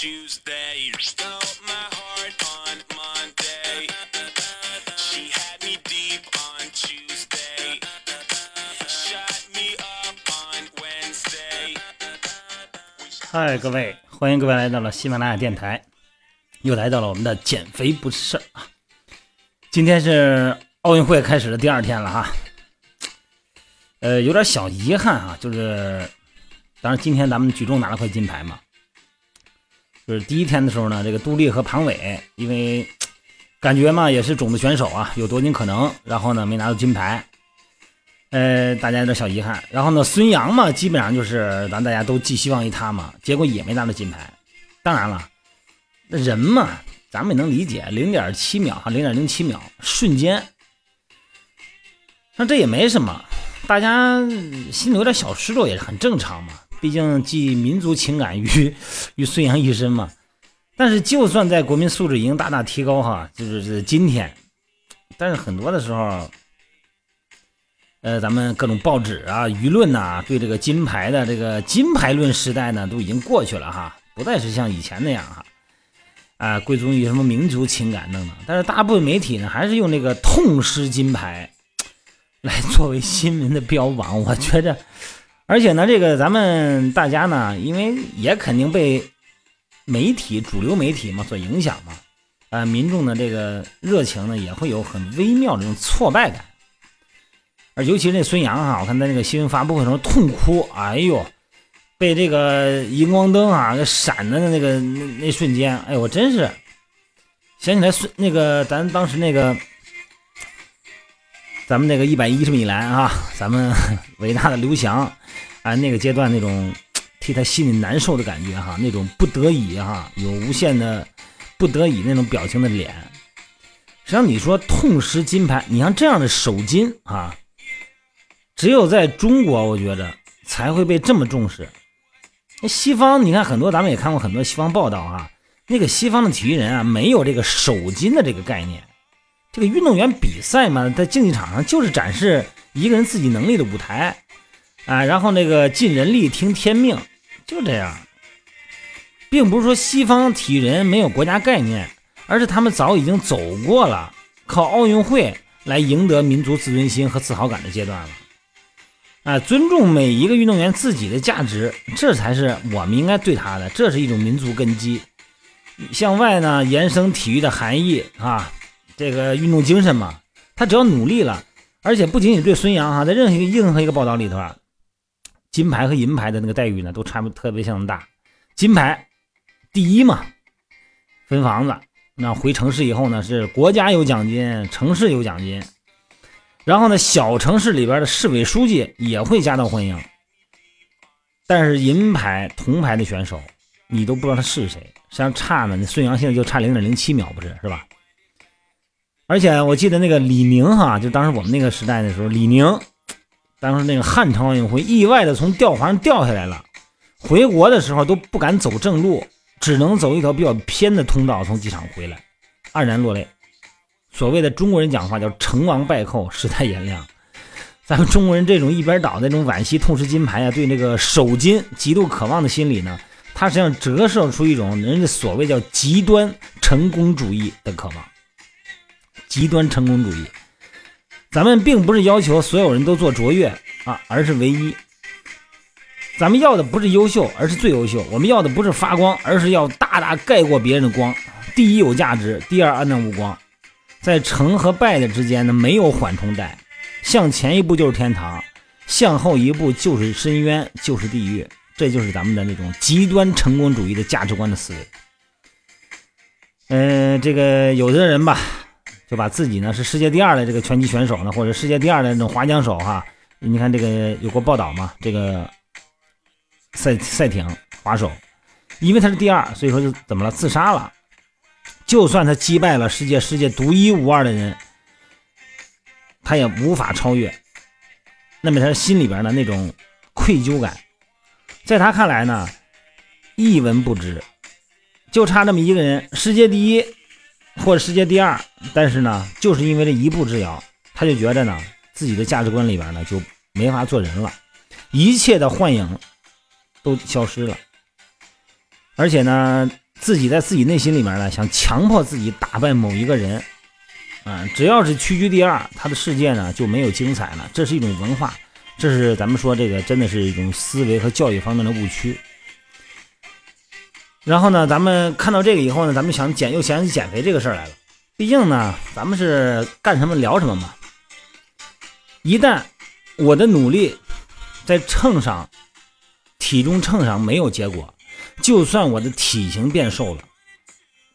Tuesday. Stole my heart on Monday. She had me deep on Tuesday. Shut me up on Wednesday. 嗨，各位，欢迎各位来到了喜马拉雅电台，又来到了我们的减肥不是事儿啊。今天是奥运会开始的第二天了哈，呃，有点小遗憾啊，就是，当然今天咱们举重拿了块金牌嘛，就是第一天的时候呢，这个杜丽和庞伟因为感觉嘛也是种子选手啊，有夺金可能，然后呢没拿到金牌，呃，大家有点小遗憾。然后呢，孙杨嘛，基本上就是咱大家都寄希望于他嘛，结果也没拿到金牌。当然了，人嘛，咱们也能理解，零点七秒哈，零点零七秒，瞬间，那这也没什么，大家心里有点小失落也是很正常嘛，毕竟寄民族情感于 于孙杨一身嘛。但是就算在国民素质已经大大提高哈，就是是今天，但是很多的时候。呃，咱们各种报纸啊、舆论呐、对这个金牌的这个金牌论时代呢，都已经过去了哈，不再是像以前那样哈，啊，归宗于什么民族情感等等。但是大部分媒体呢，还是用这个痛失金牌来作为新闻的标榜。我觉着，而且呢，这个咱们大家呢，因为也肯定被媒体、主流媒体嘛所影响嘛，啊，民众的这个热情呢，也会有很微妙的这种挫败感。而尤其是那孙杨哈，我看在那个新闻发布会上痛哭，哎呦，被这个荧光灯啊给闪的那个那那瞬间，哎呦，我真是想起来孙那个咱当时那个咱们那个一百一十米栏啊，咱们 伟大的刘翔啊，那个阶段那种替他心里难受的感觉哈，那种不得已哈，有无限的不得已那种表情的脸。实际上你说痛失金牌，你像这样的首金啊。只有在中国，我觉着才会被这么重视。那西方，你看很多，咱们也看过很多西方报道啊。那个西方的体育人啊，没有这个首金的这个概念。这个运动员比赛嘛，在竞技场上就是展示一个人自己能力的舞台啊。然后那个尽人力，听天命，就这样。并不是说西方体育人没有国家概念，而是他们早已经走过了靠奥运会来赢得民族自尊心和自豪感的阶段了。啊，尊重每一个运动员自己的价值，这才是我们应该对他的，这是一种民族根基。向外呢延伸体育的含义啊，这个运动精神嘛，他只要努力了，而且不仅仅对孙杨哈，在任何一个任何一个报道里头啊，金牌和银牌的那个待遇呢，都差不特别相当大。金牌第一嘛，分房子，那回城市以后呢，是国家有奖金，城市有奖金。然后呢，小城市里边的市委书记也会夹道欢迎。但是银牌、铜牌的选手，你都不知道他是谁，实际上差呢。那孙杨现在就差零点零七秒，不是是吧？而且我记得那个李宁哈，就当时我们那个时代的时候，李宁当时那个汉城奥运会意外的从吊环上掉下来了，回国的时候都不敢走正路，只能走一条比较偏的通道从机场回来，黯然落泪。所谓的中国人讲话叫“成王败寇，世态炎凉”。咱们中国人这种一边倒那种惋惜、痛失金牌啊，对那个首金极度渴望的心理呢，它实际上折射出一种人家所谓叫极端成功主义的渴望。极端成功主义，咱们并不是要求所有人都做卓越啊，而是唯一。咱们要的不是优秀，而是最优秀；我们要的不是发光，而是要大大盖过别人的光。第一有价值，第二黯淡无光。在成和败的之间呢，没有缓冲带，向前一步就是天堂，向后一步就是深渊，就是地狱。这就是咱们的那种极端成功主义的价值观的思维。嗯，这个有的人吧，就把自己呢是世界第二的这个拳击选手呢，或者世界第二的那种滑桨手哈。你看这个有过报道嘛？这个赛赛艇滑手，因为他是第二，所以说就怎么了？自杀了。就算他击败了世界世界独一无二的人，他也无法超越。那么他心里边的那种愧疚感，在他看来呢，一文不值，就差那么一个人，世界第一或者世界第二，但是呢，就是因为这一步之遥，他就觉得呢，自己的价值观里边呢就没法做人了，一切的幻影都消失了，而且呢，自己在自己内心里面呢，想强迫自己打败某一个人，啊，只要是屈居第二，他的世界呢就没有精彩了。这是一种文化，这是咱们说这个真的是一种思维和教育方面的误区。然后呢，咱们看到这个以后呢，咱们想减又想起减肥这个事儿来了。毕竟呢，咱们是干什么聊什么嘛。一旦我的努力在秤上、体重秤上没有结果，就算我的体型变瘦了，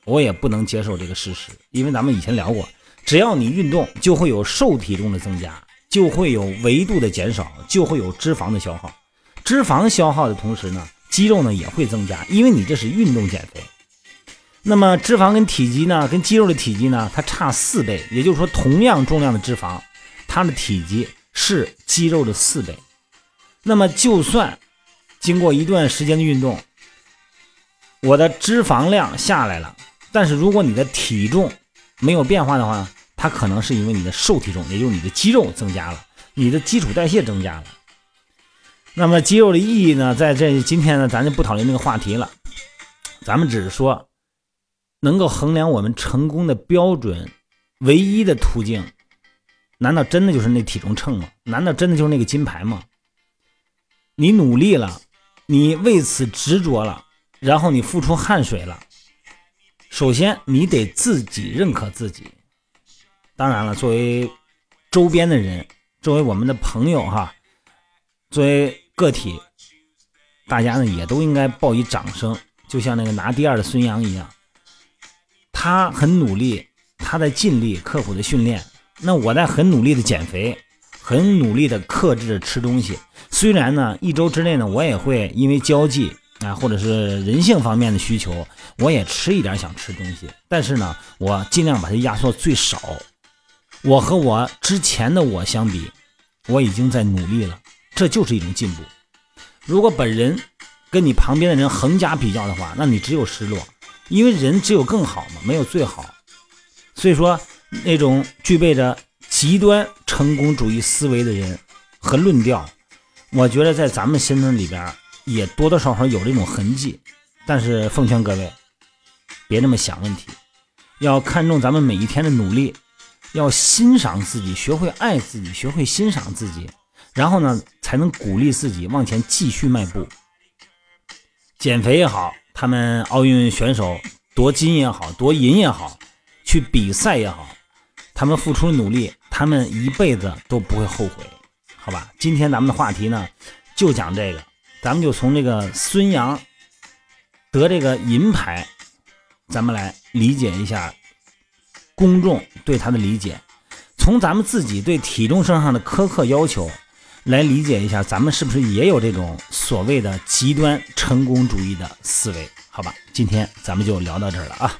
我也不能接受这个事实。因为咱们以前聊过，只要你运动，就会有瘦体重的增加，就会有维度的减少，就会有脂肪的消耗。脂肪消耗的同时呢？肌肉呢也会增加，因为你这是运动减肥。那么脂肪跟体积呢，跟肌肉的体积呢，它差四倍，也就是说，同样重量的脂肪，它的体积是肌肉的四倍。那么就算经过一段时间的运动，我的脂肪量下来了，但是如果你的体重没有变化的话，它可能是因为你的瘦体重，也就是你的肌肉增加了，你的基础代谢增加了。那么肌肉的意义呢？在这今天呢，咱就不讨论这个话题了。咱们只是说，能够衡量我们成功的标准，唯一的途径，难道真的就是那体重秤吗？难道真的就是那个金牌吗？你努力了，你为此执着了，然后你付出汗水了。首先，你得自己认可自己。当然了，作为周边的人，作为我们的朋友哈，作为。个体，大家呢也都应该报以掌声，就像那个拿第二的孙杨一样，他很努力，他在尽力刻苦的训练，那我在很努力的减肥，很努力的克制着吃东西。虽然呢一周之内呢我也会因为交际啊或者是人性方面的需求，我也吃一点想吃东西，但是呢我尽量把它压缩最少。我和我之前的我相比，我已经在努力了。这就是一种进步。如果本人跟你旁边的人横加比较的话，那你只有失落，因为人只有更好嘛，没有最好。所以说，那种具备着极端成功主义思维的人和论调，我觉得在咱们身份里边也多多少少有这种痕迹。但是奉劝各位，别那么想问题，要看重咱们每一天的努力，要欣赏自己，学会爱自己，学会欣赏自己。然后呢，才能鼓励自己往前继续迈步。减肥也好，他们奥运选手夺金也好，夺银也好，去比赛也好，他们付出努力，他们一辈子都不会后悔，好吧？今天咱们的话题呢，就讲这个，咱们就从这个孙杨得这个银牌，咱们来理解一下公众对他的理解，从咱们自己对体重身上的苛刻要求。来理解一下，咱们是不是也有这种所谓的极端成功主义的思维？好吧，今天咱们就聊到这儿了啊。